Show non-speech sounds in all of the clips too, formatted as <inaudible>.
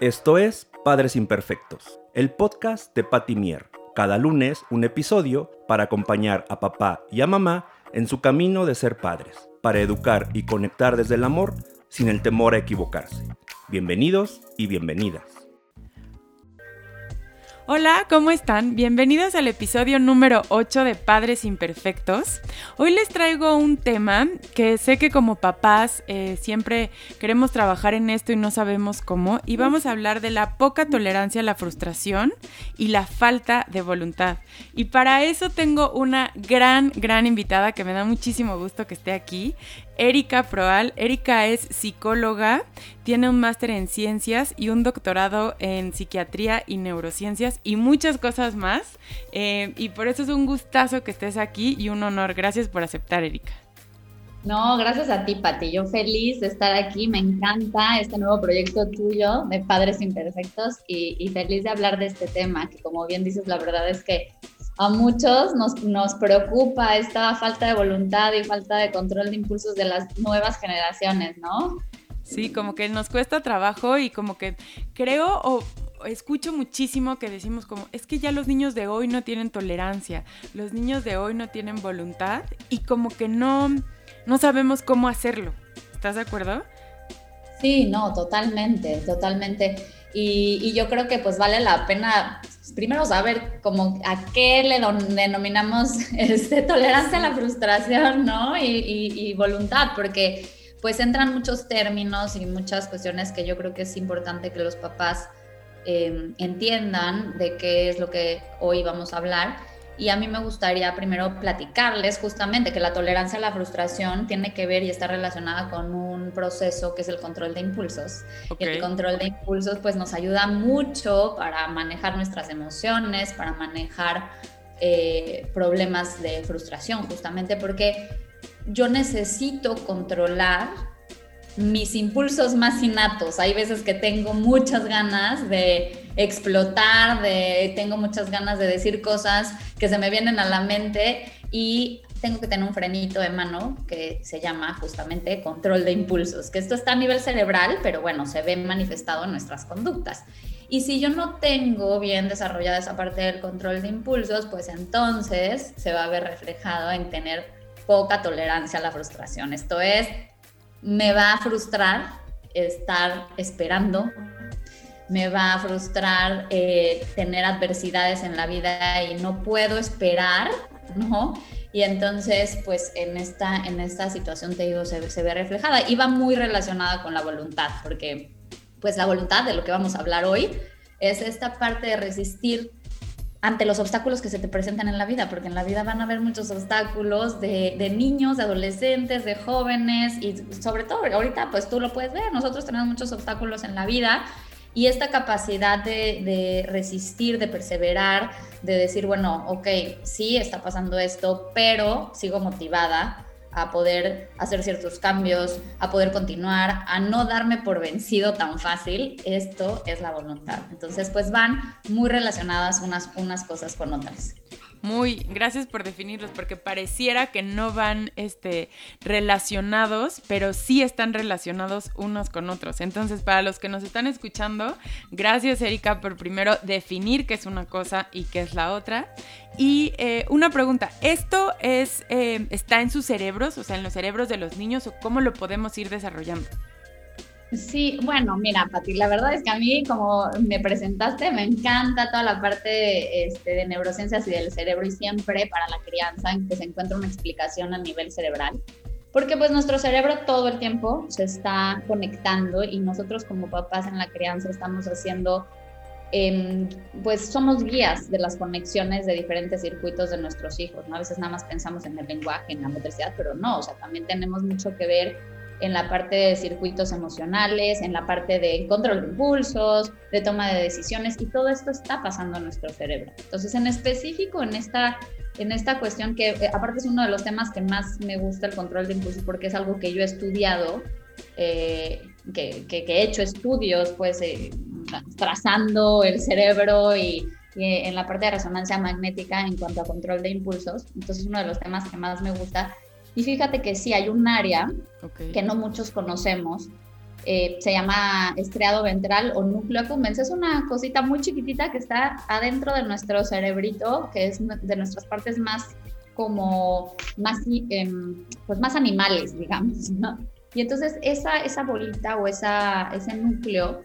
Esto es Padres Imperfectos, el podcast de Patty Mier. Cada lunes un episodio para acompañar a papá y a mamá en su camino de ser padres, para educar y conectar desde el amor sin el temor a equivocarse. Bienvenidos y bienvenidas. Hola, ¿cómo están? Bienvenidos al episodio número 8 de Padres Imperfectos. Hoy les traigo un tema que sé que como papás eh, siempre queremos trabajar en esto y no sabemos cómo. Y vamos a hablar de la poca tolerancia a la frustración y la falta de voluntad. Y para eso tengo una gran, gran invitada que me da muchísimo gusto que esté aquí. Erika Proal. Erika es psicóloga, tiene un máster en ciencias y un doctorado en psiquiatría y neurociencias y muchas cosas más. Eh, y por eso es un gustazo que estés aquí y un honor. Gracias por aceptar, Erika. No, gracias a ti, Pati. Yo feliz de estar aquí. Me encanta este nuevo proyecto tuyo de Padres Imperfectos y, feliz de hablar de este tema, que como bien dices, la verdad es que a muchos nos, nos, preocupa esta falta de voluntad y falta de control de impulsos de las nuevas generaciones, ¿no? Sí, como que nos cuesta trabajo y como que creo o escucho muchísimo que decimos como, es que ya los niños de hoy no tienen tolerancia, los niños de hoy no tienen voluntad y como que no, no sabemos cómo hacerlo. ¿Estás de acuerdo? Sí, no, totalmente, totalmente. Y, y, yo creo que pues vale la pena primero saber como a qué le denominamos <laughs> este, tolerancia a la frustración, ¿no? Y, y, voluntad, porque pues entran muchos términos y muchas cuestiones que yo creo que es importante que los papás eh, entiendan de qué es lo que hoy vamos a hablar y a mí me gustaría primero platicarles justamente que la tolerancia a la frustración tiene que ver y está relacionada con un proceso que es el control de impulsos. el control de impulsos pues nos ayuda mucho para manejar nuestras emociones, para manejar eh, problemas de frustración, justamente porque yo necesito controlar mis impulsos más innatos. Hay veces que tengo muchas ganas de explotar, de tengo muchas ganas de decir cosas que se me vienen a la mente y tengo que tener un frenito de mano que se llama justamente control de impulsos, que esto está a nivel cerebral, pero bueno, se ve manifestado en nuestras conductas. Y si yo no tengo bien desarrollada esa parte del control de impulsos, pues entonces se va a ver reflejado en tener poca tolerancia a la frustración. Esto es, me va a frustrar estar esperando, me va a frustrar eh, tener adversidades en la vida y no puedo esperar, ¿no? Y entonces, pues en esta, en esta situación, te digo, se, se ve reflejada y va muy relacionada con la voluntad, porque pues la voluntad de lo que vamos a hablar hoy es esta parte de resistir ante los obstáculos que se te presentan en la vida, porque en la vida van a haber muchos obstáculos de, de, niños, de adolescentes, de jóvenes y sobre todo ahorita pues tú lo puedes ver, nosotros tenemos muchos obstáculos en la vida y esta capacidad de, resistir, de perseverar, de decir, bueno, ok, sí está pasando esto, pero sigo motivada, a poder hacer ciertos cambios, a poder continuar, a no darme por vencido tan fácil, esto es la voluntad. Entonces, pues van muy relacionadas unas, unas cosas con otras. Muy, gracias por definirlos, porque pareciera que no van este, relacionados, pero sí están relacionados unos con otros. Entonces, para los que nos están escuchando, gracias Erika por primero definir qué es una cosa y qué es la otra. Y eh, una pregunta, ¿esto es, eh, está en sus cerebros, o sea, en los cerebros de los niños, o cómo lo podemos ir desarrollando? Sí, bueno, mira, Pati, la verdad es que a mí, como me presentaste, me encanta toda la parte este, de neurociencias y del cerebro y siempre para la crianza en que se encuentra una explicación a nivel cerebral. Porque pues nuestro cerebro todo el tiempo se está conectando y nosotros como papás en la crianza estamos haciendo, eh, pues somos guías de las conexiones de diferentes circuitos de nuestros hijos. A veces nada más pensamos en el lenguaje, en la motricidad, pero no, o sea, también tenemos mucho que ver en la parte de circuitos emocionales, en la parte de control de impulsos, de toma de decisiones, y todo esto está pasando en nuestro cerebro. Entonces, en específico, en esta, en esta cuestión que eh, aparte es uno de los temas que más me gusta el control de impulsos porque es algo que yo he estudiado, eh, que, he hecho estudios, pues, eh, trazando el cerebro y, y en la parte de resonancia magnética en cuanto a control de impulsos. Entonces, uno de los temas que más me gusta y fíjate que sí hay un área que no muchos conocemos, eh, se llama estriado ventral o núcleo accumbens. Es una cosita muy chiquitita que está adentro de nuestro cerebrito, que es de nuestras partes más como más, em, pues más animales, digamos, ¿no? Y entonces esa, esa bolita o esa, ese núcleo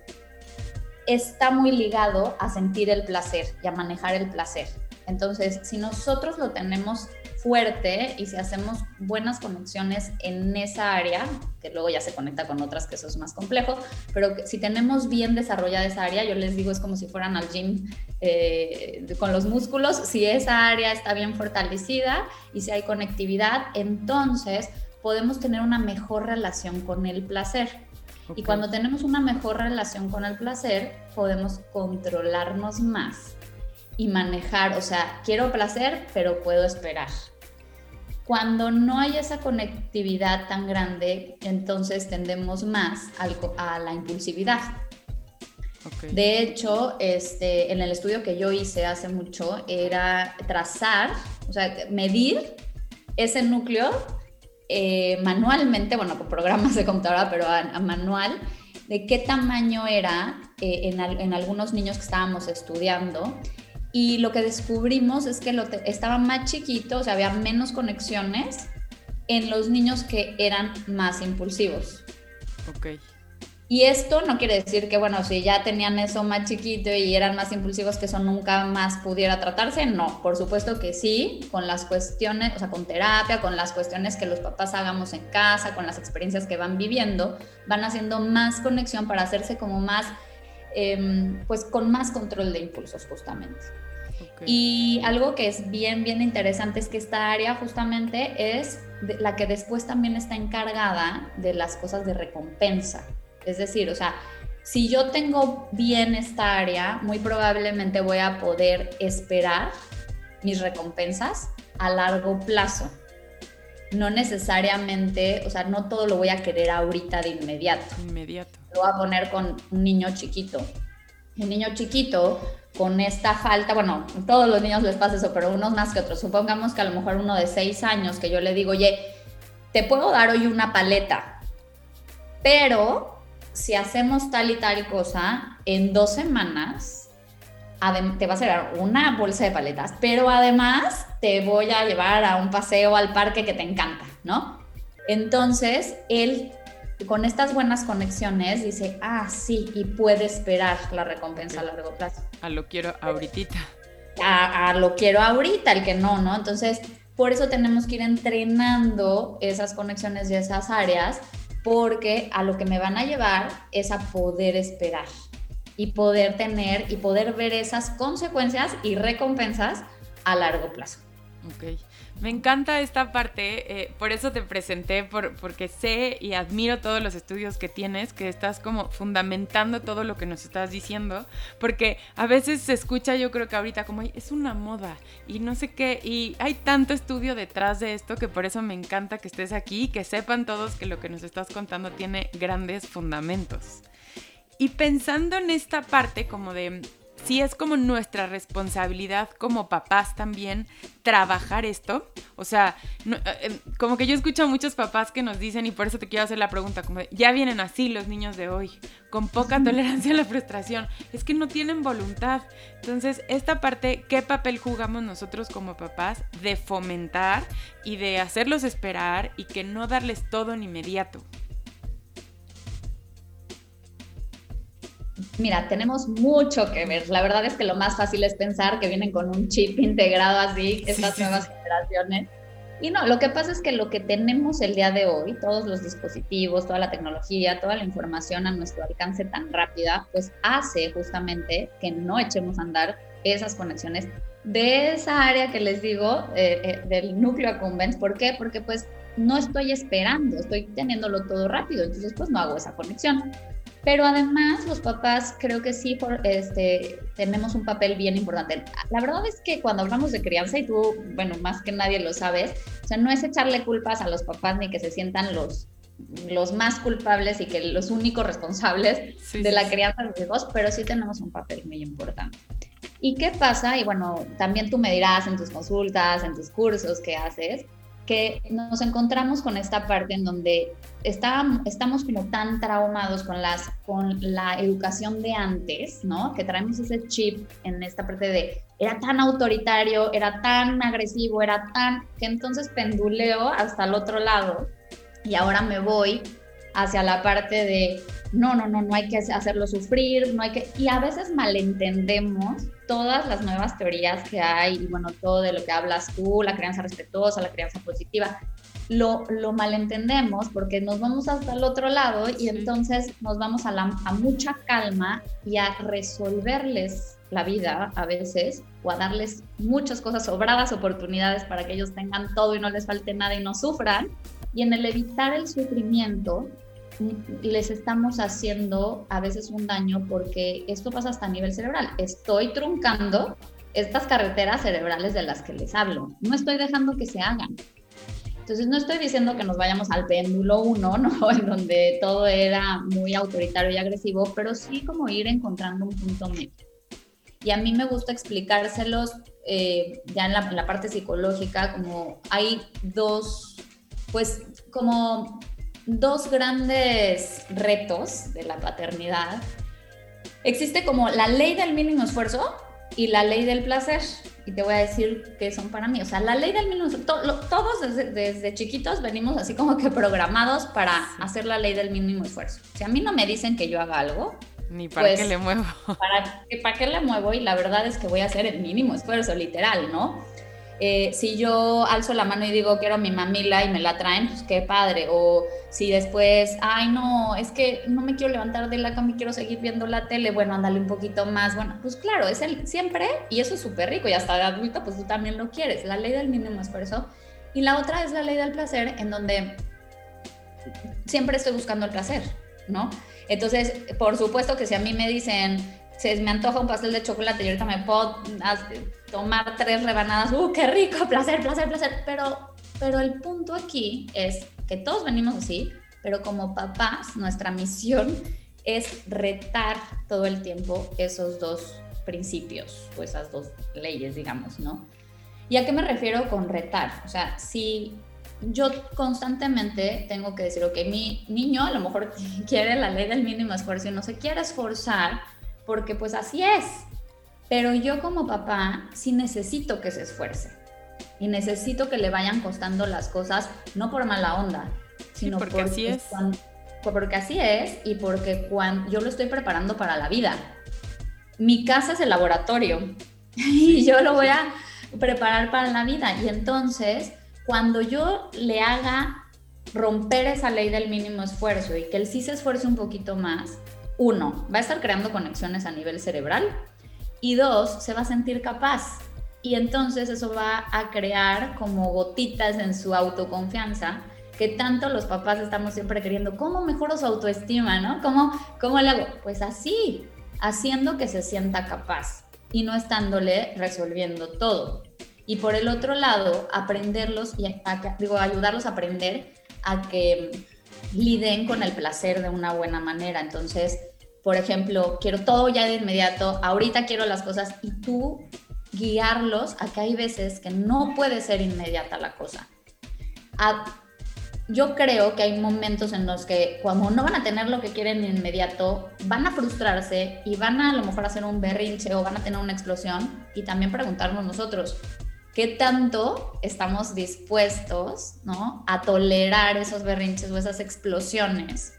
está muy ligado a sentir el placer y a manejar el placer. Entonces, si nosotros lo tenemos fuerte y si hacemos buenas conexiones en esa área, que luego ya se conecta con otras, que eso es más complejo, pero si tenemos bien desarrollada esa área, yo les digo, es como si fueran al gym eh, con los músculos, si esa área está bien fortalecida y si hay conectividad, entonces podemos tener una mejor relación con el placer. Y cuando tenemos una mejor relación con el placer, podemos controlarnos más y manejar, o sea, quiero placer, pero puedo esperar. Cuando no hay esa conectividad tan grande, entonces tendemos más a la impulsividad. De hecho, este, en el estudio que yo hice hace mucho, era trazar, o sea, medir ese núcleo eh, manualmente, bueno, con programas de computadora, pero a, manual, de qué tamaño era eh, en, en, algunos niños que estábamos estudiando y lo que descubrimos es que lo estaba más chiquito, o sea, había menos conexiones en los niños que eran más impulsivos. Ok. Y esto no quiere decir que, bueno, si ya tenían eso más chiquito y eran más impulsivos, que eso nunca más pudiera tratarse. No, por supuesto que sí, con las cuestiones, o sea, con terapia, con las cuestiones que los papás hagamos en casa, con las experiencias que van viviendo, van haciendo más conexión para hacerse como más Em, pues con más control de impulsos justamente. Y algo que es bien, bien interesante es que esta área justamente es la que después también está encargada de las cosas de recompensa. Es decir, o sea, si yo tengo bien esta área, muy probablemente voy a poder esperar mis recompensas a largo plazo no necesariamente, o sea, no todo lo voy a querer ahorita de inmediato. Inmediato. Lo voy a poner con un niño chiquito. Un niño chiquito con esta falta, bueno, a todos los niños les pasa eso, pero unos más que otros. Supongamos que a lo mejor uno de seis años, que yo le digo, oye, te puedo dar hoy una paleta, pero si hacemos tal y tal cosa, en dos semanas te va a llevar una bolsa de paletas, pero además te voy a llevar a un paseo al parque que te encanta, ¿no? Entonces, él con estas buenas conexiones dice, ah, sí, y puede esperar la recompensa a largo plazo. A lo quiero ahorita. A, a lo quiero ahorita, el que no, ¿no? Entonces, por eso tenemos que ir entrenando esas conexiones y esas áreas, porque a lo que me van a llevar es a poder esperar y poder tener y poder ver esas consecuencias y recompensas a largo plazo. Ok, me encanta esta parte, eh, por eso te presenté, por, porque sé y admiro todos los estudios que tienes, que estás como fundamentando todo lo que nos estás diciendo, porque a veces se escucha yo creo que ahorita como es una moda y no sé qué, y hay tanto estudio detrás de esto que por eso me encanta que estés aquí, que sepan todos que lo que nos estás contando tiene grandes fundamentos. Y pensando en esta parte como de si es como nuestra responsabilidad como papás también trabajar esto. O sea, eh, em, como que yo escucho a muchos papás que nos dicen, y por eso te quiero hacer la pregunta, como ya vienen así los niños de hoy, con poca tolerancia a la frustración. Es que no tienen voluntad. Entonces, esta parte, ¿qué papel jugamos nosotros como papás de fomentar y de hacerlos esperar y que no darles todo en inmediato? Mira, tenemos mucho que ver. La verdad es que lo más fácil es pensar que vienen con un chip integrado así, estas nuevas generaciones. Y no, lo que pasa es que lo que tenemos el día de hoy, todos los dispositivos, toda la tecnología, toda la información a nuestro alcance tan rápida, pues hace justamente que no echemos a andar esas conexiones de esa área que les digo, eh, eh, del núcleo accumbens. ¿Por qué? Porque pues no estoy esperando, estoy teniéndolo todo rápido, entonces pues no hago esa conexión. Pero además los papás creo que sí este, tenemos un papel bien importante. La verdad es que cuando hablamos de crianza, y tú, bueno, más que nadie lo sabes, o sea, no es echarle culpas a los papás ni que se sientan los, los más culpables y que los únicos responsables de la crianza de los hijos, pero sí tenemos un papel muy importante. ¿Y qué pasa? Y bueno, también tú me dirás en tus consultas, en tus cursos que haces, que nos encontramos con esta parte en donde está, estamos como tan traumados con, las, con la educación de antes, ¿no? Que traemos ese chip en esta parte de era tan autoritario, era tan agresivo, era tan que entonces penduleo hasta el otro lado y ahora me voy hacia la parte de no, no, no, no hay que hacerlo sufrir, no hay que... Y a veces malentendemos todas las nuevas teorías que hay, y bueno, todo de lo que hablas tú, la crianza respetuosa, la crianza positiva, lo, lo malentendemos porque nos vamos hasta el otro lado y entonces nos vamos a, la, a mucha calma y a resolverles la vida a veces o a darles muchas cosas, sobradas oportunidades para que ellos tengan todo y no les falte nada y no sufran. Y en el evitar el sufrimiento, les estamos haciendo a veces un daño porque esto pasa hasta a nivel cerebral. Estoy truncando estas carreteras cerebrales de las que les hablo. No estoy dejando que se hagan. Entonces no estoy diciendo que nos vayamos al péndulo 1, ¿no? <laughs> En donde todo era muy autoritario y agresivo, pero sí como ir encontrando un punto medio. Y a mí me gusta explicárselos eh, ya en la, en la parte psicológica, como hay dos, pues como dos grandes retos de la paternidad. Existe como la ley del mínimo esfuerzo y la ley del placer. Y te voy a decir qué son para mí. O sea, la ley del mínimo esfuerzo, todos desde, chiquitos venimos así como que programados para hacer la ley del mínimo esfuerzo. Si a mí no me dicen que yo haga algo, ni para pues, qué le muevo. ¿para, ¿Para qué le muevo? Y la verdad es que voy a hacer el mínimo esfuerzo, literal, ¿no? Eh, si yo alzo la mano y digo quiero mi mamila y me la traen, pues qué padre. O si después, ay no, es que no me quiero levantar de la cama y quiero seguir viendo la tele, bueno, ándale un poquito más. Bueno, pues claro, es el siempre, y eso es súper rico, y hasta de adulto, pues tú también lo quieres. La ley del mínimo esfuerzo. Y la otra es la ley del placer, en donde siempre estoy buscando el placer, ¿no? Entonces, por supuesto que si a mí me dicen, se me antoja un pastel de chocolate y ahorita me puedo tomar tres rebanadas, ¡uh, qué rico! <laughs> Placer, placer, placer. Pero, pero el punto aquí es que todos venimos así, pero como papás, nuestra misión es retar todo el tiempo esos dos principios o esas dos leyes, digamos, ¿no? ¿Y a qué me refiero con retar? O sea, si yo constantemente tengo que decir, ok, mi niño a lo mejor <laughs> quiere la ley del mínimo esfuerzo y no se quiere esforzar porque pues así es, pero yo como papá sí necesito que se esfuerce y necesito que le vayan costando las cosas, no por mala onda, sino porque, así es. porque así es y porque cuando yo lo estoy preparando para la vida. Mi casa es el laboratorio <laughs> y yo lo voy a preparar para la vida. Y entonces, cuando yo le haga romper esa ley del mínimo esfuerzo y que él sí se esfuerce un poquito más, uno, va a estar creando conexiones a nivel cerebral y dos, se va a sentir capaz. Y entonces eso va a crear como gotitas en su autoconfianza que tanto los papás estamos siempre queriendo. ¿Cómo mejoro su autoestima, no? ¿Cómo, cómo le hago? Pues así, haciendo que se sienta capaz y no estándole resolviendo todo. Y por el otro lado, aprenderlos y digo, ayudarlos a aprender a que liden con el placer de una buena manera. Entonces, por ejemplo, quiero todo ya de inmediato, ahorita quiero las cosas y tú guiarlos a que hay veces que no puede ser inmediata la cosa. yo creo que hay momentos en los que cuando no van a tener lo que quieren inmediato, van a frustrarse y van a a lo mejor hacer un berrinche o van a tener una explosión y también preguntarnos nosotros, ¿qué tanto estamos dispuestos ¿no? a tolerar esos berrinches o esas explosiones?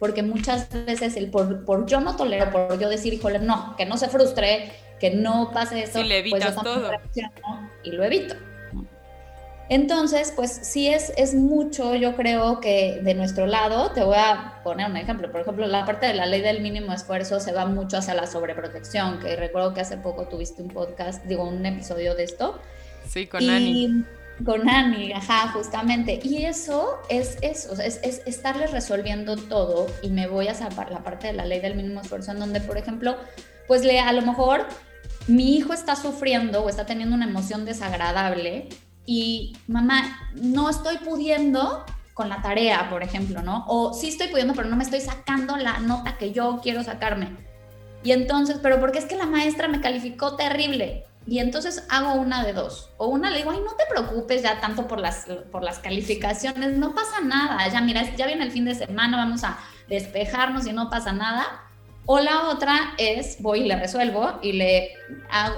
Porque muchas veces el por, por, yo no tolero, por yo decir, híjole, no, que no se frustre, que no pase eso, y le pues evitas todo. Y lo evito. Entonces, pues sí es, es mucho, yo creo que de nuestro lado, te voy a poner un ejemplo, por ejemplo, la parte de la ley del mínimo esfuerzo se va mucho hacia la sobreprotección, que recuerdo que hace poco tuviste un podcast, digo, un episodio de esto. Sí, con Ani con Ani, ajá, justamente. Y eso es eso, es, es, estarles resolviendo todo y me voy a la parte de la ley del mínimo esfuerzo en donde, por ejemplo, pues le, a lo mejor mi hijo está sufriendo o está teniendo una emoción desagradable y mamá, no estoy pudiendo con la tarea, por ejemplo, ¿no? O sí estoy pudiendo, pero no me estoy sacando la nota que yo quiero sacarme. Y entonces, pero porque es que la maestra me calificó terrible. Y entonces hago una de dos. O una le digo, ay, no te preocupes ya tanto por las, por las calificaciones, no pasa nada. Ya mira, ya viene el fin de semana, vamos a despejarnos y no pasa nada. O la otra es, voy y le resuelvo y le,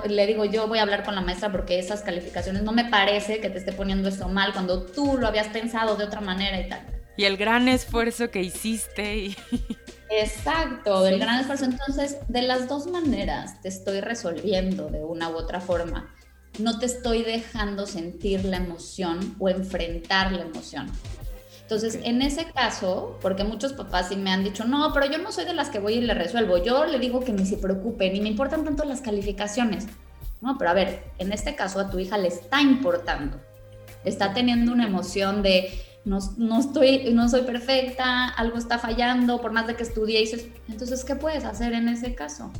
le digo, yo voy a hablar con la maestra porque esas calificaciones no me parece que te esté poniendo esto mal cuando tú lo habías pensado de otra manera y tal. Y el gran esfuerzo que hiciste. Y... <laughs> Exacto, del gran esfuerzo. Entonces, de las dos maneras te estoy resolviendo de una u otra forma. No te estoy dejando sentir la emoción o enfrentar la emoción. Entonces, en ese caso, porque muchos papás sí me han dicho, no, pero yo no soy de las que voy y le resuelvo. Yo le digo que ni se preocupe, ni me importan tanto las calificaciones. No, pero a ver, en este caso a tu hija le está importando. Está teniendo una emoción de, no, no, estoy, no soy perfecta, algo está fallando, por más de que estudie. Entonces, ¿qué puedes hacer en ese caso?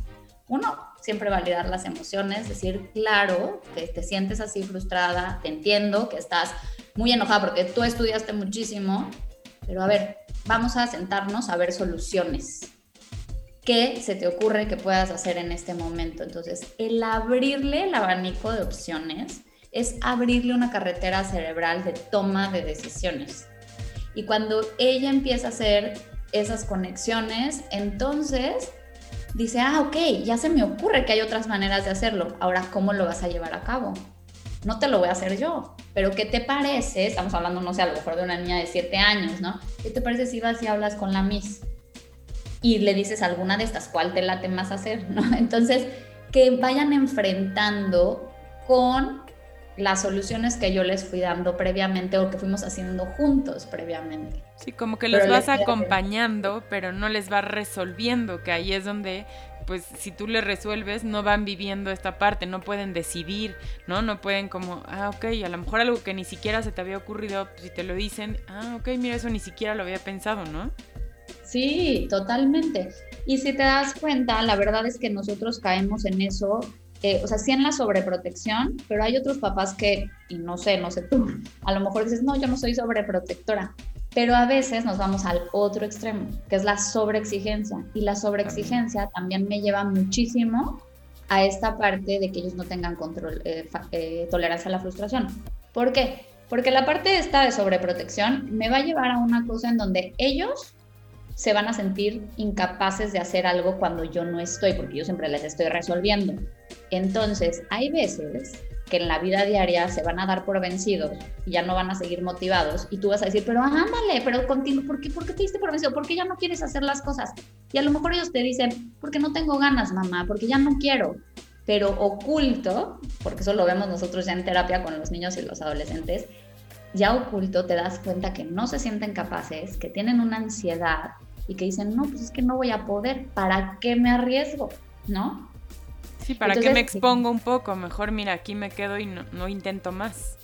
Uno, siempre validar las emociones, decir, claro, que te sientes así frustrada, te entiendo, que estás muy enojada porque tú estudiaste muchísimo, pero a ver, vamos a sentarnos a ver soluciones. ¿Qué se te ocurre que puedas hacer en este momento? Entonces, el abrirle el abanico de opciones es abrirle una carretera cerebral de toma de decisiones. Y cuando ella empieza a hacer esas conexiones, entonces dice, ah, ok, ya se me ocurre que hay otras maneras de hacerlo. Ahora, ¿cómo lo vas a llevar a cabo? No te lo voy a hacer yo, pero ¿qué te parece? Estamos hablando, no sé, a lo mejor de una niña de 7 años, ¿no? ¿Qué te parece si vas y hablas con la Miss? Y le dices alguna de estas, ¿cuál te late más hacer? <laughs> ¿no? Entonces, que vayan enfrentando con las soluciones que yo les fui dando previamente o que fuimos haciendo juntos previamente. Sí, como que los vas acompañando, pero no les vas resolviendo, que ahí es donde, pues, si tú les resuelves, no van viviendo esta parte, no pueden decidir, ¿no? No pueden como, ah, ok, a lo mejor algo que ni siquiera se te había ocurrido, pues, si te lo dicen, ah, ok, mira, eso ni siquiera lo había pensado, ¿no? Sí, totalmente. Y si te das cuenta, la verdad es que nosotros caemos en eso o sea, sí en la sobreprotección, pero hay otros papás que, y no sé, no sé tú, a lo mejor dices, no, yo no soy sobreprotectora, pero a veces nos vamos al otro extremo, que es la sobreexigencia, y la sobreexigencia también me lleva muchísimo a esta parte de que ellos no tengan control, eh, eh, tolerancia a la frustración. ¿Por qué? Porque la parte esta de sobreprotección me va a llevar a una cosa en donde ellos se van a sentir incapaces de hacer algo cuando yo no estoy, porque yo siempre les estoy resolviendo. Entonces, hay veces que en la vida diaria se van a dar por vencidos y ya no van a seguir motivados y tú vas a decir, pero ándale, pero contigo, ¿por qué, ¿por qué te diste por vencido? ¿Por qué ya no quieres hacer las cosas? Y a lo mejor ellos te dicen, porque no tengo ganas, mamá, porque ya no quiero. Pero oculto, porque eso lo vemos nosotros ya en terapia con los niños y los adolescentes, ya oculto te das cuenta que no se sienten capaces, que tienen una ansiedad y que dicen, no, pues es que no voy a poder, ¿para qué me arriesgo? ¿No? Sí, ¿para qué me expongo un poco? Mejor mira, aquí me quedo y no, no intento más.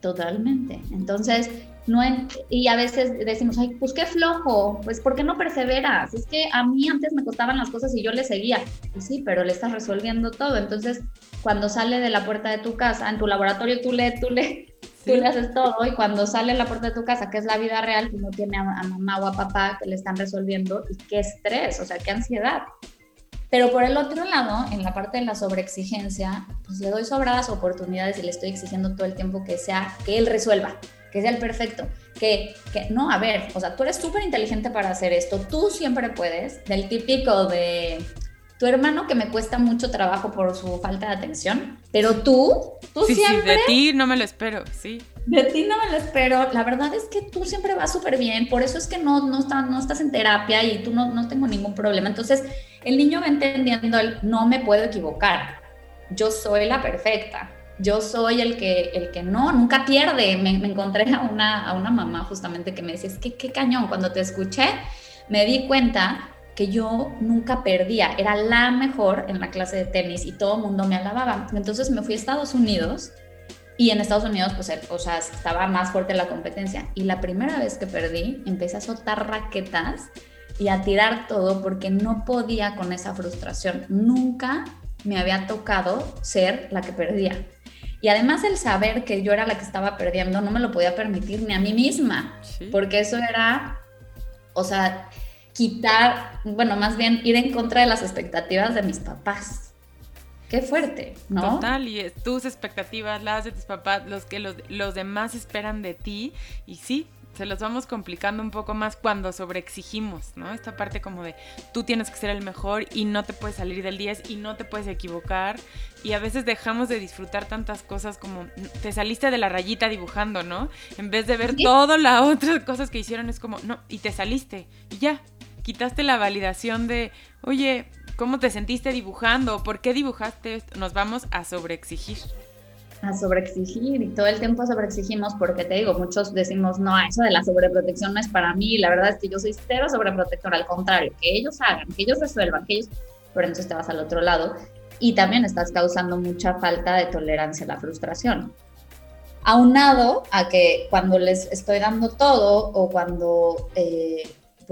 Totalmente. Entonces, no y a veces decimos, ay, pues qué flojo, pues ¿por qué no perseveras? Es que a mí antes me costaban las cosas y yo le seguía. Y sí, pero le estás resolviendo todo. Entonces, cuando sale de la puerta de tu casa, en tu laboratorio tú le, tú le, tú le haces todo y cuando sale a la puerta de tu casa, que es la vida real, pues no tiene a, mamá o a papá que le están resolviendo y qué estrés, o sea, qué ansiedad. Pero por el otro lado, en la parte de la sobreexigencia, pues le doy sobradas oportunidades y le estoy exigiendo todo el tiempo que sea, que él resuelva, que sea el perfecto, que, que no, a ver, o sea, tú eres súper inteligente para hacer esto, tú siempre puedes, del típico de, tu hermano que me cuesta mucho trabajo por su falta de atención, pero tú, tú siempre... Sí, de ti no me lo espero, sí. De ti no me lo espero. La verdad es que tú siempre vas súper bien, por eso es que no, no, está, no estás en terapia y tú no, no tengo ningún problema. Entonces, el niño va entendiendo el no me puedo equivocar, yo soy la perfecta. Yo soy el que, el que no, nunca pierde. Me, encontré a una, a una mamá justamente que me decía, es que qué cañón, cuando te escuché me di cuenta que yo nunca perdía, era la mejor en la clase de tenis y todo el mundo me alababa. Entonces me fui a Estados Unidos y en Estados Unidos pues o sea, estaba más fuerte la competencia y la primera vez que perdí empecé a soltar raquetas y a tirar todo porque no podía con esa frustración. Nunca me había tocado ser la que perdía. Y además el saber que yo era la que estaba perdiendo no me lo podía permitir ni a mí misma, porque eso era, o sea, quitar, bueno, más bien ir en contra de las expectativas de mis papás. qué fuerte, ¿no? Total, y tus expectativas, las de tus papás, los que los, los demás esperan de ti, y sí, se los vamos complicando un poco más cuando sobreexigimos, ¿no? Esta parte como de tú tienes que ser el mejor y no te puedes salir del 10 y no te puedes equivocar. Y a veces dejamos de disfrutar tantas cosas como te saliste de la rayita dibujando, ¿no? En vez de ver todas las otras cosas que hicieron, es como, no, y te saliste y ya, quitaste la validación de, oye, ¿cómo te sentiste dibujando? ¿Por qué dibujaste? Nos vamos a sobreexigir a sobreexigir y todo el tiempo sobreexigimos porque te digo, muchos decimos, no, eso de la sobreprotección no es para mí, la verdad es que yo soy cero sobreprotector, al contrario, que ellos hagan, que ellos resuelvan, que ellos, pero entonces te vas al otro lado y también estás causando mucha falta de tolerancia a la frustración. Aunado a que cuando les estoy dando todo o cuando eh,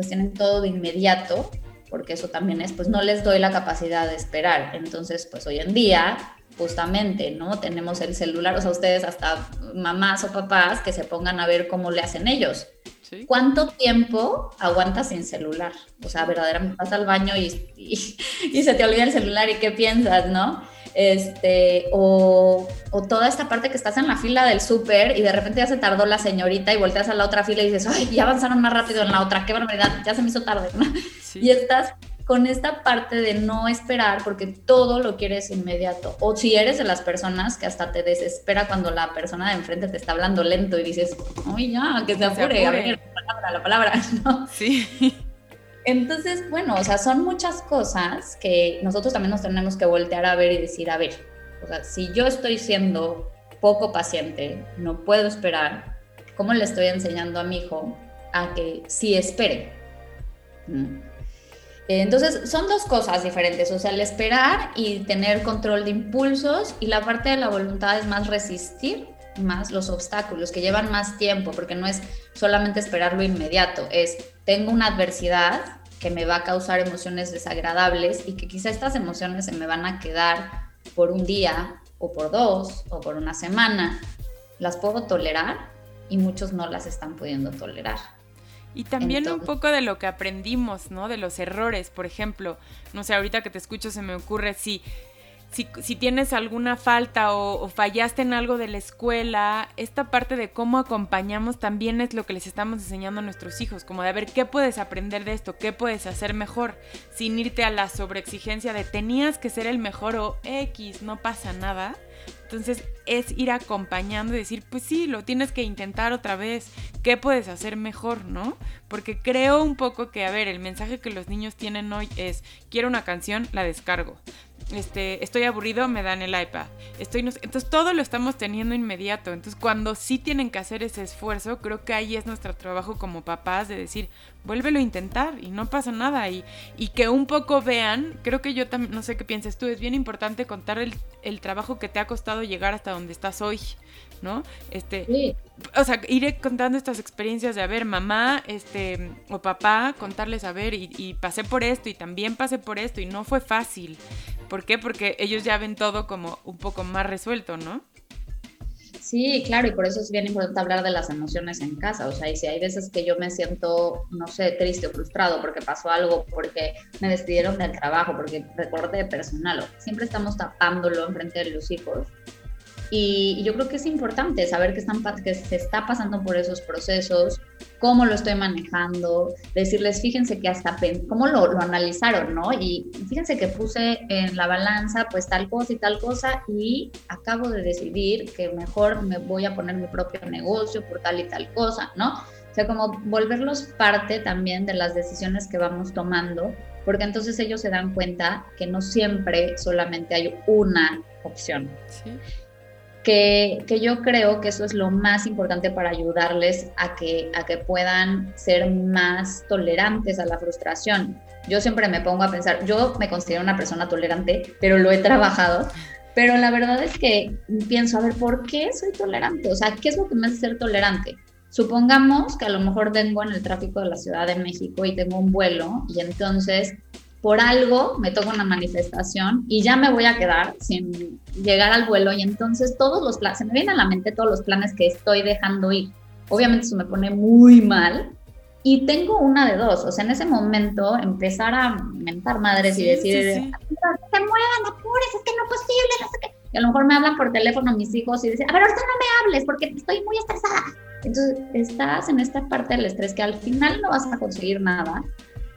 pues tienen todo de inmediato, porque eso también es, pues no les doy la capacidad de esperar. Entonces, pues hoy en día justamente, ¿no? Tenemos el celular, o sea, ustedes hasta mamás o papás que se pongan a ver cómo le hacen ellos. ¿Cuánto tiempo aguantas sin celular? O sea, verdaderamente vas al baño y, y, <laughs> se te olvida el celular y qué piensas, ¿no? Este, o, o, toda esta parte que estás en la fila del súper y de repente ya se tardó la señorita y volteas a la otra fila y dices, ay, ya avanzaron más rápido en la otra, qué barbaridad, ya se me hizo tarde, ¿no? Y estás con esta parte de no esperar porque todo lo quieres inmediato. O si eres de las personas que hasta te desespera cuando la persona de enfrente te está hablando lento y dices, uy ya, que se apure, a ver, la palabra, la palabra, <laughs> ¿no? Sí. Entonces, bueno, o sea, son muchas cosas que nosotros también nos tenemos que voltear a ver y decir, a ver, o sea, si yo estoy siendo poco paciente, no puedo esperar, ¿cómo le estoy enseñando a mi hijo a que sí espere? ¿Mm? Entonces, son dos cosas diferentes, o sea, el esperar y tener control de impulsos y la parte de la voluntad es más resistir más los obstáculos que llevan más tiempo, porque no es solamente esperar lo inmediato, es tengo una adversidad que me va a causar emociones desagradables y que quizá estas emociones se me van a quedar por un día o por dos o por una semana. Las puedo tolerar y muchos no las están pudiendo tolerar. Y también un poco de lo que aprendimos, ¿no? De los errores, por ejemplo. No sé, ahorita que te escucho se me ocurre si, si, tienes alguna falta o, fallaste en algo de la escuela, esta parte de cómo acompañamos también es lo que les estamos enseñando a nuestros hijos, como de ver qué puedes aprender de esto, qué puedes hacer mejor, sin irte a la sobreexigencia de tenías que ser el mejor o X, no pasa nada entonces es ir acompañando y decir, pues sí, lo tienes que intentar otra vez, ¿qué puedes hacer mejor, no? Porque creo un poco que, a ver, el mensaje que los niños tienen hoy es, quiero una canción, la descargo este, estoy aburrido, me dan el iPad. Estoy Entonces todo lo estamos teniendo inmediato. Entonces cuando sí tienen que hacer ese esfuerzo, creo que ahí es nuestro trabajo como papás de decir, vuélvelo a intentar y no pasa nada. Y, y que un poco vean, creo que yo también, no sé qué piensas tú, es bien importante contar el, el trabajo que te ha costado llegar hasta donde estás hoy. ¿No? Este, o sea, iré contando estas experiencias de, a ver, mamá, este, o papá, contarles, a ver, y, y, pasé por esto, y también pasé por esto, y no fue fácil, ¿Por qué? Porque ellos ya ven todo como un poco más resuelto, ¿no? Sí, claro, y por eso es bien importante hablar de las emociones en casa. O sea, y si hay veces que yo me siento, no sé, triste o frustrado porque pasó algo, porque me despidieron del trabajo, porque recorte personal, siempre estamos tapándolo en frente de los hijos y, yo creo que es importante saber que, están, que se está pasando por esos procesos, cómo lo estoy manejando, decirles, fíjense que hasta, cómo lo, lo, analizaron, ¿no? Y fíjense que puse en la balanza pues tal cosa y tal cosa y acabo de decidir que mejor me voy a poner mi propio negocio por tal y tal cosa, ¿no? O sea, como volverlos parte también de las decisiones que vamos tomando, porque entonces ellos se dan cuenta que no siempre solamente hay una opción. Sí que, yo creo que eso es lo más importante para ayudarles a que, a que puedan ser más tolerantes a la frustración. Yo siempre me pongo a pensar, yo me considero una persona tolerante, pero lo he trabajado, pero la verdad es que pienso, a ver, ¿por qué soy tolerante? O sea, ¿qué es lo que me hace ser tolerante? Supongamos que a lo mejor vengo en el tráfico de la Ciudad de México y tengo un vuelo y entonces por algo me toca una manifestación y ya me voy a quedar sin llegar al vuelo y entonces todos los planes, se me vienen a la mente todos los planes que estoy dejando ir. Obviamente eso me pone muy mal y tengo una de dos, o sea, en ese momento empezar a mentar madres y decir, sí, se muevan, apures, es que no es posible, no sé qué. Y a lo mejor me hablan por teléfono mis hijos y dicen, a ver, ahorita no me hables porque estoy muy estresada. Entonces, estás en esta parte del estrés que al final no vas a conseguir nada,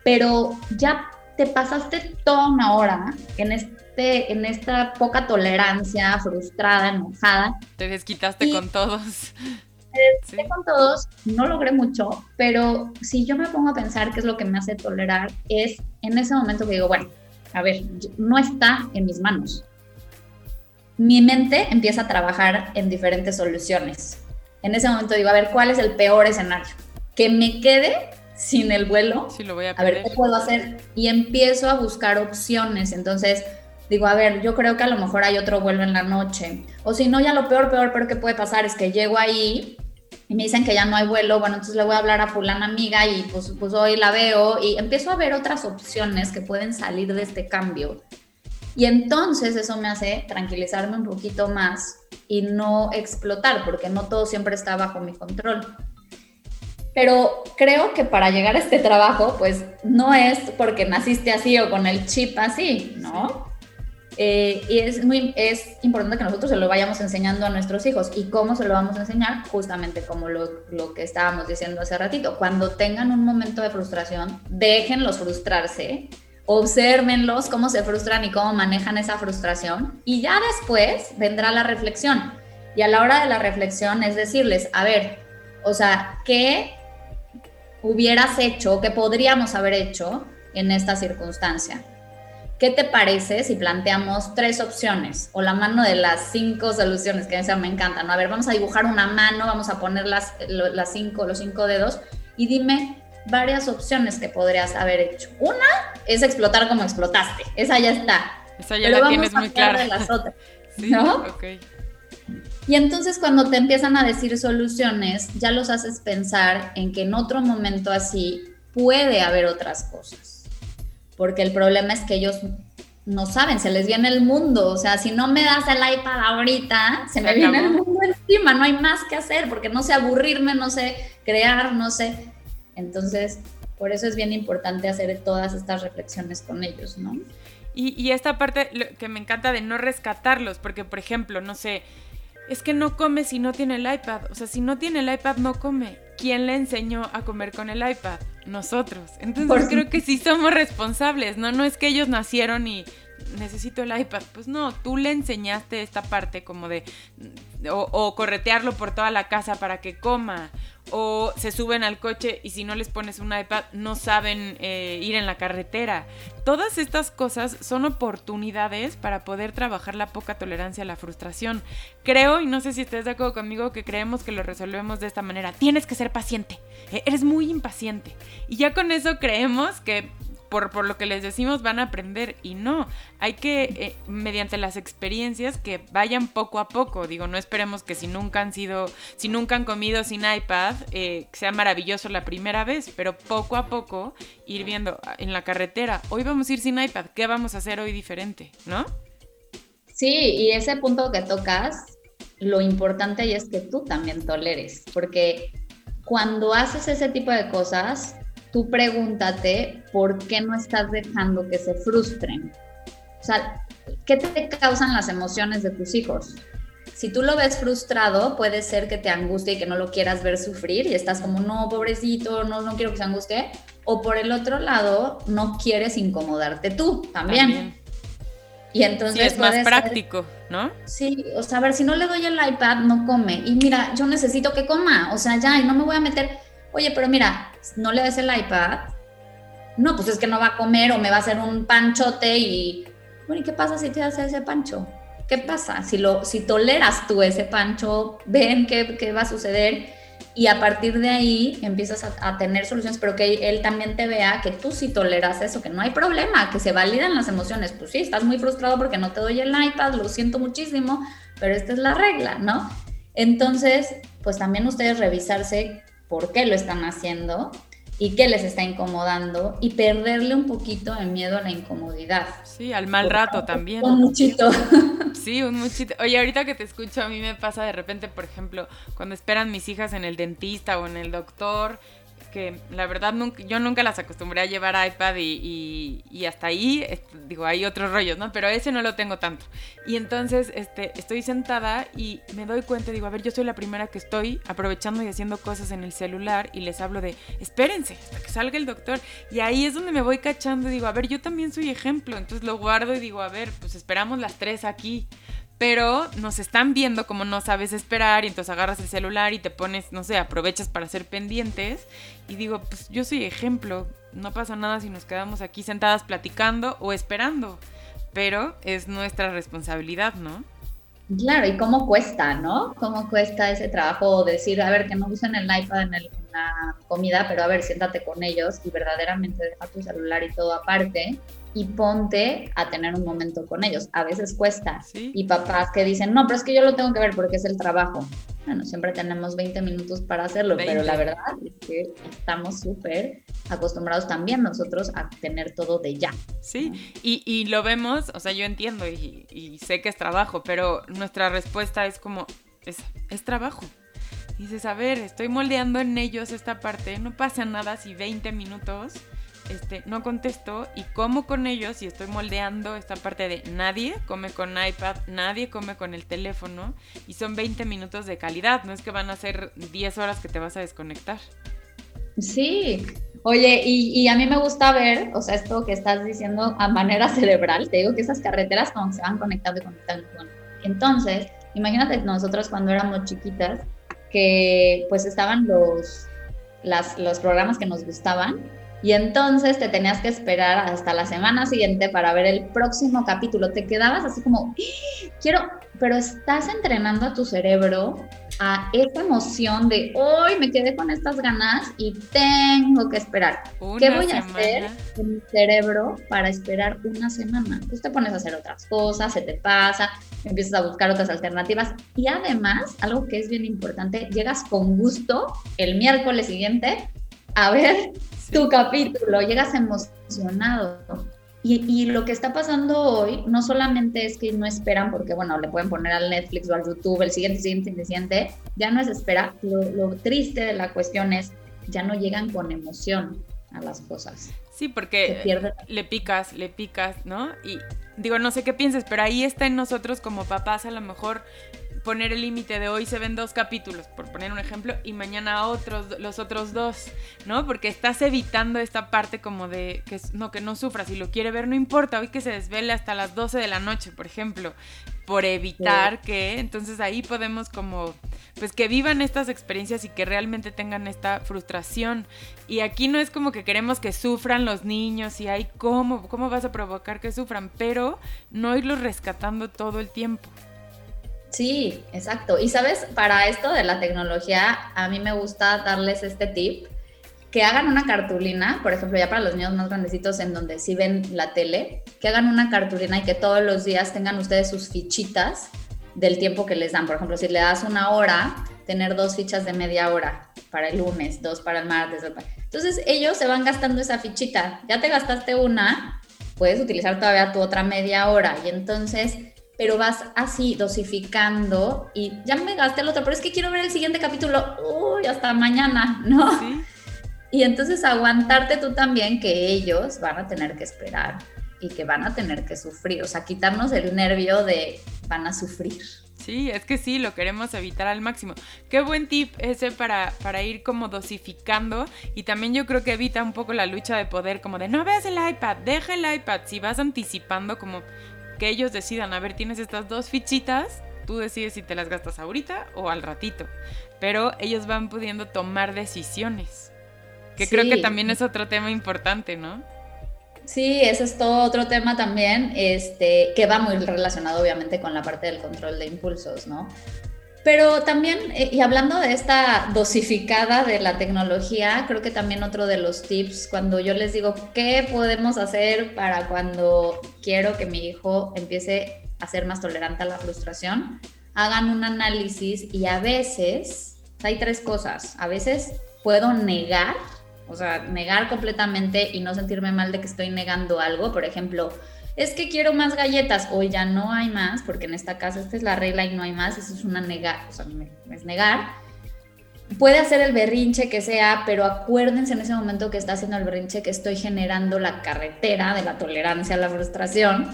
pero ya te pasaste toda una hora en, este, en esta poca tolerancia, frustrada, enojada. Te desquitaste con todos. <laughs> Te desquité con todos, no logré mucho, pero si yo me pongo a pensar qué es lo que me hace tolerar, es en ese momento que digo, bueno, a ver, no está en mis manos. Mi mente empieza a trabajar en diferentes soluciones. En ese momento digo, a ver, ¿cuál es el peor escenario? Que me quede sin el vuelo. Sí, lo voy a, a ver, ¿qué puedo hacer? Y empiezo a buscar opciones. Entonces, digo, a ver, yo creo que a lo mejor hay otro vuelo en la noche. O si no, ya lo peor, peor, peor que puede pasar es que llego ahí y me dicen que ya no hay vuelo. Bueno, entonces le voy a hablar a fulana amiga y pues, pues hoy la veo y empiezo a ver otras opciones que pueden salir de este cambio. Y entonces eso me hace tranquilizarme un poquito más y no explotar, porque no todo siempre está bajo mi control. Pero creo que para llegar a este trabajo, pues no es porque naciste así o con el chip así, ¿no? Eh, y es muy es importante que nosotros se lo vayamos enseñando a nuestros hijos. ¿Y cómo se lo vamos a enseñar? Justamente como lo, lo que estábamos diciendo hace ratito. Cuando tengan un momento de frustración, déjenlos frustrarse, obsérvenlos cómo se frustran y cómo manejan esa frustración. Y ya después vendrá la reflexión. Y a la hora de la reflexión es decirles, a ver, o sea, ¿qué hubieras hecho, qué podríamos haber hecho en esta circunstancia. ¿Qué te parece si planteamos tres opciones o la mano de las cinco soluciones que a me encantan? A ver, vamos a dibujar una mano, vamos a poner las, las cinco, los cinco dedos y dime varias opciones que podrías haber hecho. Una es explotar como explotaste, esa ya está. Esa ya la tienes muy clara. De las otras, <laughs> ¿no? Y entonces cuando te empiezan a decir soluciones, ya los haces pensar en que en otro momento así puede haber otras cosas. Porque el problema es que ellos no saben, se les viene el mundo. O sea, si no me das el iPad ahorita, se, me viene el mundo encima, no hay más que hacer, porque no sé aburrirme, no sé crear, no sé. Entonces, por eso es bien importante hacer todas estas reflexiones con ellos, ¿no? Y, y esta parte que me encanta de no rescatarlos, porque por ejemplo, no sé, es que no come si no tiene el iPad. O sea, si no tiene el iPad, no come. ¿Quién le enseñó a comer con el iPad? Nosotros. Entonces creo que sí somos responsables, ¿no? No es que ellos nacieron y necesito el iPad. Pues no, tú le enseñaste esta parte como de... O, corretearlo por toda la casa para que coma. O se suben al coche y si no les pones un iPad no saben eh, ir en la carretera. Todas estas cosas son oportunidades para poder trabajar la poca tolerancia a la frustración. Creo, y no sé si estés de acuerdo conmigo, que creemos que lo resolvemos de esta manera. Tienes que ser paciente. Eh, eres muy impaciente. Y ya con eso creemos que por, lo que les decimos van a aprender y no, hay que, eh, mediante las experiencias, que vayan poco a poco. Digo, no esperemos que si nunca han sido, si nunca han comido sin iPad, eh, sea maravilloso la primera vez, pero poco a poco ir viendo en la carretera, hoy vamos a ir sin iPad, ¿qué vamos a hacer hoy diferente? ¿No? Sí, y ese punto que tocas, lo importante es que tú también toleres, porque cuando haces ese tipo de cosas, tú pregúntate por qué no estás dejando que se frustren. O sea, ¿qué te causan las emociones de tus hijos? Si tú lo ves frustrado, puede ser que te angustie y que no lo quieras ver sufrir y estás como, no, pobrecito, no, no quiero que se angustie. O por el otro lado, no quieres incomodarte tú también. Y entonces... es más práctico, ¿no? Sí, o sea, a ver, si no le doy el iPad, no come. Y mira, yo necesito que coma, o sea, ya, y no me voy a meter oye, pero mira, no le des el iPad, no, pues es que no va a comer o me va a hacer un panchote y, bueno, ¿y qué pasa si te hace ese pancho? ¿Qué pasa? Si, lo, si toleras tú ese pancho, ven qué, qué va a suceder y a partir de ahí empiezas a, tener soluciones, pero que él también te vea que tú sí toleras eso, que no hay problema, que se validan las emociones. Pues sí, estás muy frustrado porque no te doy el iPad, lo siento muchísimo, pero esta es la regla, ¿no? Entonces, pues también ustedes revisarse por qué lo están haciendo y qué les está incomodando y perderle un poquito el miedo a la incomodidad. Sí, al mal rato también. Un muchito. <laughs> Sí, un muchito. Oye, ahorita que te escucho, a mí me pasa de repente, por ejemplo, cuando esperan mis hijas en el dentista o en el doctor, que la verdad nunca, yo nunca las acostumbré a llevar iPad y, y, hasta ahí, digo, hay otros rollos, ¿no? Pero ese no lo tengo tanto. Y entonces este, estoy sentada y me doy cuenta, digo, a ver, yo soy la primera que estoy aprovechando y haciendo cosas en el celular y les hablo de, espérense hasta que salga el doctor. Y ahí es donde me voy cachando y digo, a ver, yo también soy ejemplo. Entonces lo guardo y digo, a ver, pues esperamos las tres aquí pero nos están viendo como no sabes esperar y entonces agarras el celular y te pones, no sé, aprovechas para hacer pendientes y digo, pues yo soy ejemplo, no pasa nada si nos quedamos aquí sentadas platicando o esperando, pero es nuestra responsabilidad, ¿no? Claro, y cómo cuesta, ¿no? ¿Cómo cuesta ese trabajo decir, a ver, que no usen el iPad en, el, en la comida, pero a ver, siéntate con ellos y verdaderamente deja tu celular y todo aparte y ponte a tener un momento con ellos. A veces cuesta. Y papás que dicen, no, pero es que yo lo tengo que ver porque es el trabajo. Bueno, siempre tenemos 20 minutos para hacerlo, pero la verdad es que estamos súper acostumbrados también nosotros a tener todo de ya. Sí, y, y, lo vemos, o sea, yo entiendo y, y, sé que es trabajo, pero nuestra respuesta es como, es, es trabajo. Dices, a ver, estoy moldeando en ellos esta parte, no pasa nada si 20 minutos este, no contesto y como con ellos y estoy moldeando esta parte de nadie come con iPad, nadie come con el teléfono y son 20 minutos de calidad, no es que van a ser 10 horas que te vas a desconectar. Sí, oye, y, a mí me gusta ver, o sea, esto que estás diciendo a manera <laughs> cerebral, te digo que esas carreteras como se van conectando y conectando. Entonces, imagínate nosotros cuando éramos chiquitas, que pues estaban los, los programas que nos gustaban y entonces te tenías que esperar hasta la semana siguiente para ver el próximo capítulo. Te quedabas así como, ¡Ah! quiero, pero estás entrenando a tu cerebro a esa emoción de hoy me quedé con estas ganas y tengo que esperar. ¿Qué voy a hacer en mi cerebro para esperar una semana? Tú te pones a hacer otras cosas, se te pasa, empiezas a buscar otras alternativas y además, algo que es bien importante, llegas con gusto el miércoles siguiente a ver tu capítulo, llegas emocionado. Y, y, lo que está pasando hoy no solamente es que no esperan, porque bueno, le pueden poner al Netflix o al YouTube el siguiente, siguiente, siguiente, ya no es espera. Lo, lo triste de la cuestión es, ya no llegan con emoción a las cosas. Sí, porque le picas, le picas, ¿no? Y digo, no sé qué pienses, pero ahí está en nosotros como papás a lo mejor poner el límite de hoy se ven dos capítulos, por poner un ejemplo, y mañana otros, los otros dos, ¿no? Porque estás evitando esta parte como de que no, que no sufra, si lo quiere ver no importa, hoy que se desvele hasta las 12 de la noche, por ejemplo, por evitar que, entonces ahí podemos como, pues que vivan estas experiencias y que realmente tengan esta frustración. Y aquí no es como que queremos que sufran los niños y hay cómo, cómo vas a provocar que sufran, pero no irlos rescatando todo el tiempo. Sí, exacto. Y sabes, para esto de la tecnología, a mí me gusta darles este tip, que hagan una cartulina, por ejemplo, ya para los niños más grandecitos en donde sí ven la tele, que hagan una cartulina y que todos los días tengan ustedes sus fichitas del tiempo que les dan. Por ejemplo, si le das una hora, tener dos fichas de media hora para el lunes, dos para el martes. Entonces ellos se van gastando esa fichita. Ya te gastaste una, puedes utilizar todavía tu otra media hora y entonces pero vas así dosificando y ya me gasté el otro, pero es que quiero ver el siguiente capítulo, uy, hasta mañana, ¿no? Y entonces aguantarte tú también que ellos van a tener que esperar y que van a tener que sufrir, o sea, quitarnos el nervio de van a sufrir. Sí, es que sí, lo queremos evitar al máximo. Qué buen tip ese para, para ir como dosificando y también yo creo que evita un poco la lucha de poder, como de no veas el iPad, deja el iPad, si vas anticipando como que ellos decidan, a ver, tienes estas dos fichitas, tú decides si te las gastas ahorita o al ratito, pero ellos van pudiendo tomar decisiones, que creo que también es otro tema importante, ¿no? Sí, eso es todo otro tema también, este, que va muy relacionado obviamente con la parte del control de impulsos, ¿no? Pero también, eh, y hablando de esta dosificada de la tecnología, creo que también otro de los tips, cuando yo les digo, ¿qué podemos hacer para cuando quiero que mi hijo empiece a ser más tolerante a la frustración? Hagan un análisis y a veces, hay tres cosas, a veces puedo negar, o sea, negar completamente y no sentirme mal de que estoy negando algo, por ejemplo, es que quiero más galletas, o ya no hay más, porque en esta casa esta es la regla y no hay más, eso es una negar, o sea, es negar. puede hacer el berrinche que sea, pero acuérdense en ese momento que está haciendo el berrinche que estoy generando la carretera de la tolerancia a la frustración.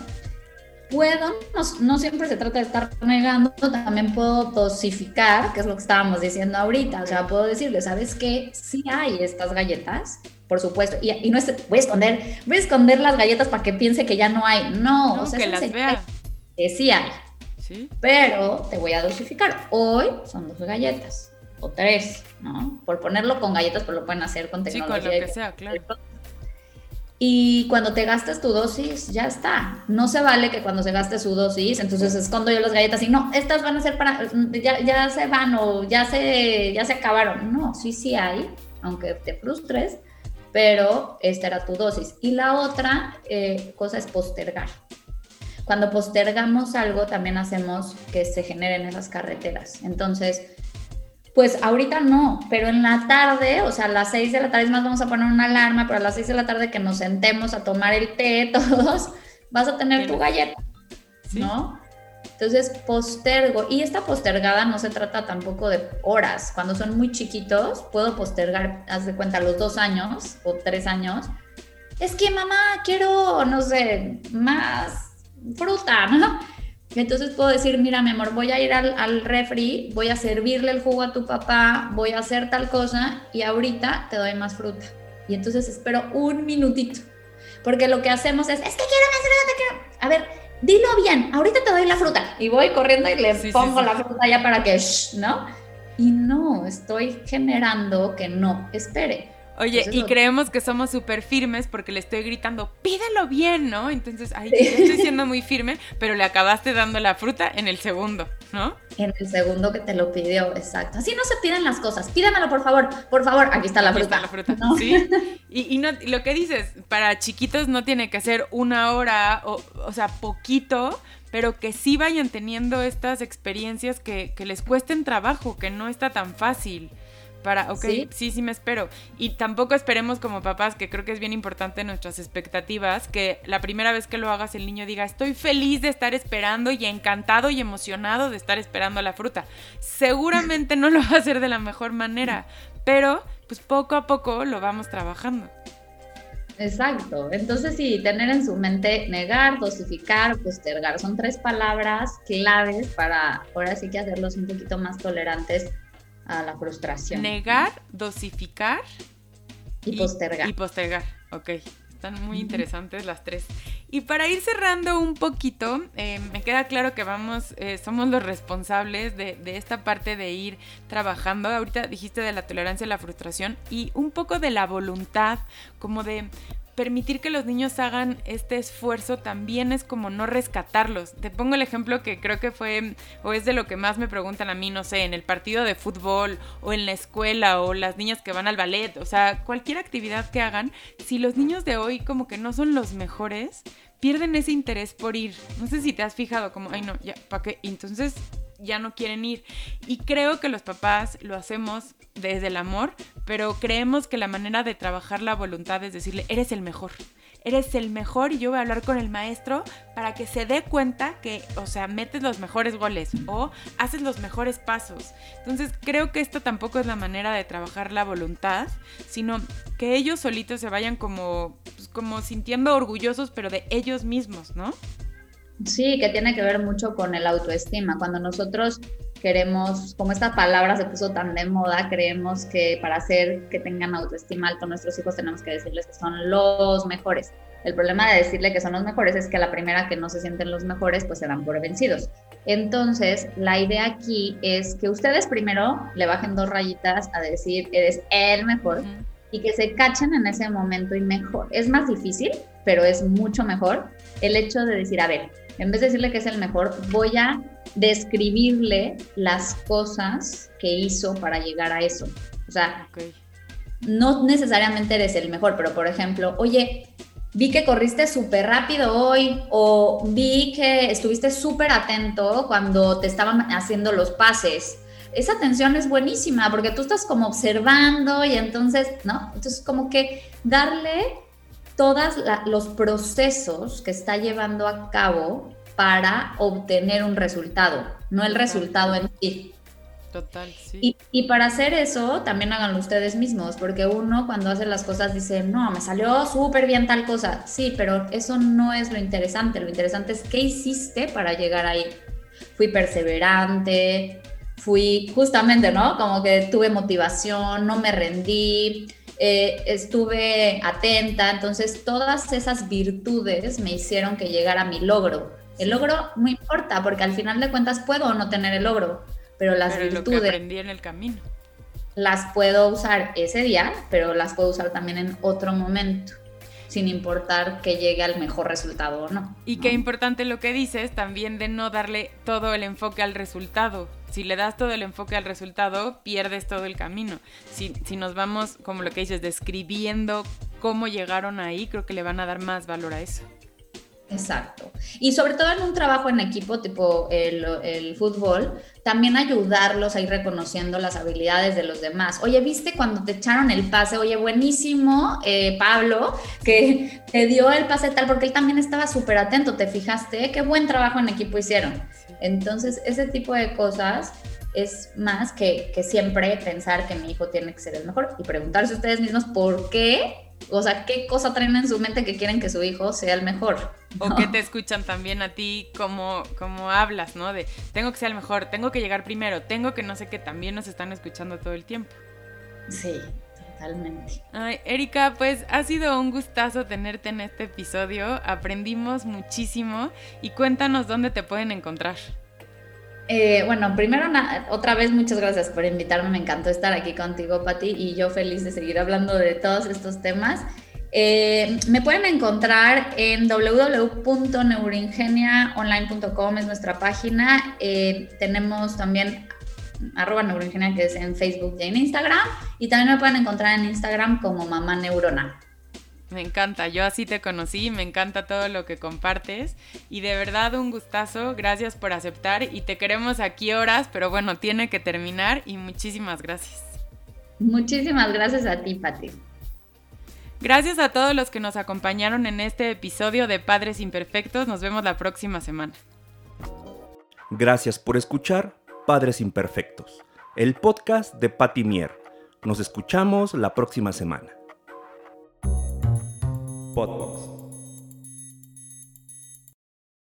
Puedo, no, siempre se trata de estar negando, también puedo dosificar, que es lo que estábamos diciendo ahorita, o sea, puedo decirle, ¿sabes qué? Sí hay estas galletas, por supuesto, y, no es, voy a esconder, voy a esconder las galletas para que piense que ya no hay, no, o sea, que las vea. Que sí hay, ¿Sí? pero te voy a dosificar, hoy son dos galletas, o tres, ¿no? Por ponerlo con galletas, pero lo pueden hacer con tecnología. Sí, con lo que sea, claro. Y cuando te gastas tu dosis, ya está. No se vale que cuando se gaste su dosis, entonces escondo yo las galletas y no, estas van a ser para, ya, ya se van o ya se, ya se acabaron. No, sí, sí hay, aunque te frustres, pero esta era tu dosis. Y la otra eh, cosa es postergar. Cuando postergamos algo, también hacemos que se generen esas carreteras. Entonces, pues ahorita no, pero en la tarde, o sea, a las 6 de la tarde, es más, vamos a poner una alarma, pero a las 6 de la tarde que nos sentemos a tomar el té <laughs> todos, vas a tener tu galleta, ¿no? Entonces postergo, y esta postergada no se trata tampoco de horas, cuando son muy chiquitos, puedo postergar, haz de cuenta, los dos años o tres años, es que mamá, quiero, no sé, más fruta, ¿no? Entonces puedo decir, mira, mi amor, voy a ir al, al, refri, voy a servirle el jugo a tu papá, voy a hacer tal cosa y ahorita te doy más fruta. Y entonces espero un minutito. Porque lo que hacemos es, es que quiero más fruta, quiero. A ver, dilo bien, ahorita te doy la fruta. Y voy corriendo y le pongo la fruta ya para que, ¿no? Y no, estoy generando que no espere. Oye, y creemos que somos súper firmes porque le estoy gritando, pídelo bien, ¿no? Entonces, ay, estoy siendo muy firme, pero le acabaste dando la fruta en el segundo, ¿no? En el segundo que te lo pidió, exacto. Así no se piden las cosas. Pídamelo, por favor, por favor. Aquí está la fruta. Está la fruta, sí. <laughs> Y, no, lo que dices, para chiquitos no tiene que ser una hora, o, o sea, poquito, pero que sí vayan teniendo estas experiencias que, que les cuesten trabajo, que no está tan fácil. Para, ok, ¿Sí? ¿Sí? me espero. Y tampoco esperemos como papás, que creo que es bien importante nuestras expectativas, que la primera vez que lo hagas el niño diga, estoy feliz de estar esperando y encantado y emocionado de estar esperando la fruta. Seguramente no lo va a hacer de la mejor manera, pero pues poco a poco lo vamos trabajando. Exacto. Entonces, sí, tener en su mente negar, dosificar, postergar. Son tres palabras claves para ahora sí que hacerlos un poquito más tolerantes a la frustración. Negar, dosificar y, postergar. Y postergar, ok. Están muy interesantes las tres. Y para ir cerrando un poquito, eh, me queda claro que vamos, eh, somos los responsables de, de, esta parte de ir trabajando. Ahorita dijiste de la tolerancia a la frustración y un poco de la voluntad, como de permitir que los niños hagan este esfuerzo también es como no rescatarlos. Te pongo el ejemplo que creo que fue o es de lo que más me preguntan a mí, no sé, en el partido de fútbol o en la escuela o las niñas que van al ballet, o sea, cualquier actividad que hagan, si los niños de hoy como que no son los mejores, pierden ese interés por ir. No sé si te has fijado como, ay no, ya, ¿para qué? Entonces ya no quieren ir. Y creo que los papás lo hacemos desde el amor, pero creemos que la manera de trabajar la voluntad es decirle, eres el mejor. Eres el mejor y yo voy a hablar con el maestro para que se dé cuenta que, o sea, metes los mejores goles o haces los mejores pasos. Entonces creo que esto tampoco es la manera de trabajar la voluntad, sino que ellos solitos se vayan como, pues, como sintiendo orgullosos, pero de ellos mismos, ¿no? Sí, que tiene que ver mucho con el autoestima. Cuando nosotros queremos, como esta palabra se puso tan de moda, creemos que para hacer que tengan autoestima alto nuestros hijos tenemos que decirles que son los mejores. El problema de decirle que son los mejores es que a la primera que no se sienten los mejores, pues se dan por vencidos. Entonces, la idea aquí es que ustedes primero le bajen dos rayitas a decir, eres el mejor, y que se cachen en ese momento y mejor. Es más difícil, pero es mucho mejor el hecho de decir, a ver, en vez de decirle que es el mejor, voy a describirle las cosas que hizo para llegar a eso. O sea, no necesariamente eres el mejor, pero por ejemplo, oye, vi que corriste súper rápido hoy o vi que estuviste súper atento cuando te estaban haciendo los pases. Esa atención es buenísima porque tú estás como observando y entonces, ¿no? Entonces como que darle todos los procesos que está llevando a cabo para obtener un resultado, no el resultado en sí. Total, sí. Y, y, para hacer eso, también háganlo ustedes mismos, porque uno cuando hace las cosas dice, no, me salió súper bien tal cosa. Sí, pero eso no es lo interesante. Lo interesante es qué hiciste para llegar ahí. Fui perseverante, fui justamente, ¿no? Como que tuve motivación, no me rendí, eh, estuve atenta. Entonces, todas esas virtudes me hicieron que llegara a mi logro. El logro no importa, porque al final de cuentas puedo o no tener el logro pero las pero virtudes... Lo que aprendí en el camino. Las puedo usar ese día, pero las puedo usar también en otro momento, sin importar que llegue al mejor resultado o no. Y qué importante lo que dices también de no darle todo el enfoque al resultado. Si le das todo el enfoque al resultado, pierdes todo el camino. Si, si nos vamos, como lo que dices, describiendo cómo llegaron ahí, creo que le van a dar más valor a eso. Exacto. Y sobre todo en un trabajo en equipo tipo el, fútbol, también ayudarlos a ir reconociendo las habilidades de los demás. Oye, ¿viste cuando te echaron el pase? Oye, buenísimo, eh, Pablo, que te dio el pase tal, porque él también estaba súper atento, ¿te fijaste? Qué buen trabajo en equipo hicieron. Entonces, ese tipo de cosas es más que, que siempre pensar que mi hijo tiene que ser el mejor y preguntarse ustedes mismos por qué o sea, ¿qué cosa traen en su mente que quieren que su hijo sea el mejor? O que te escuchan también a ti como, como hablas, ¿no? De tengo que ser el mejor, tengo que llegar primero, tengo que no sé qué, también nos están escuchando todo el tiempo. Sí, totalmente. Ay, Erika, pues ha sido un gustazo tenerte en este episodio, aprendimos muchísimo y cuéntanos dónde te pueden encontrar. Eh, bueno, primero, otra vez muchas gracias por invitarme, me encantó estar aquí contigo, Pati, y yo feliz de seguir hablando de todos estos temas. Eh, me pueden encontrar en www.neuroingeniaonline.com, es nuestra página. Eh, tenemos también arroba neuroingenia, que es en Facebook y en Instagram. Y también me pueden encontrar en Instagram como mamá neurona. Me encanta, yo así te conocí, me encanta todo lo que compartes y de verdad un gustazo, gracias por aceptar y te queremos aquí horas, pero bueno, tiene que terminar y muchísimas gracias. Muchísimas gracias a ti, Pati. Gracias a todos los que nos acompañaron en este episodio de Padres Imperfectos, nos vemos la próxima semana. Gracias por escuchar Padres Imperfectos, el podcast de Pati Mier. Nos escuchamos la próxima semana.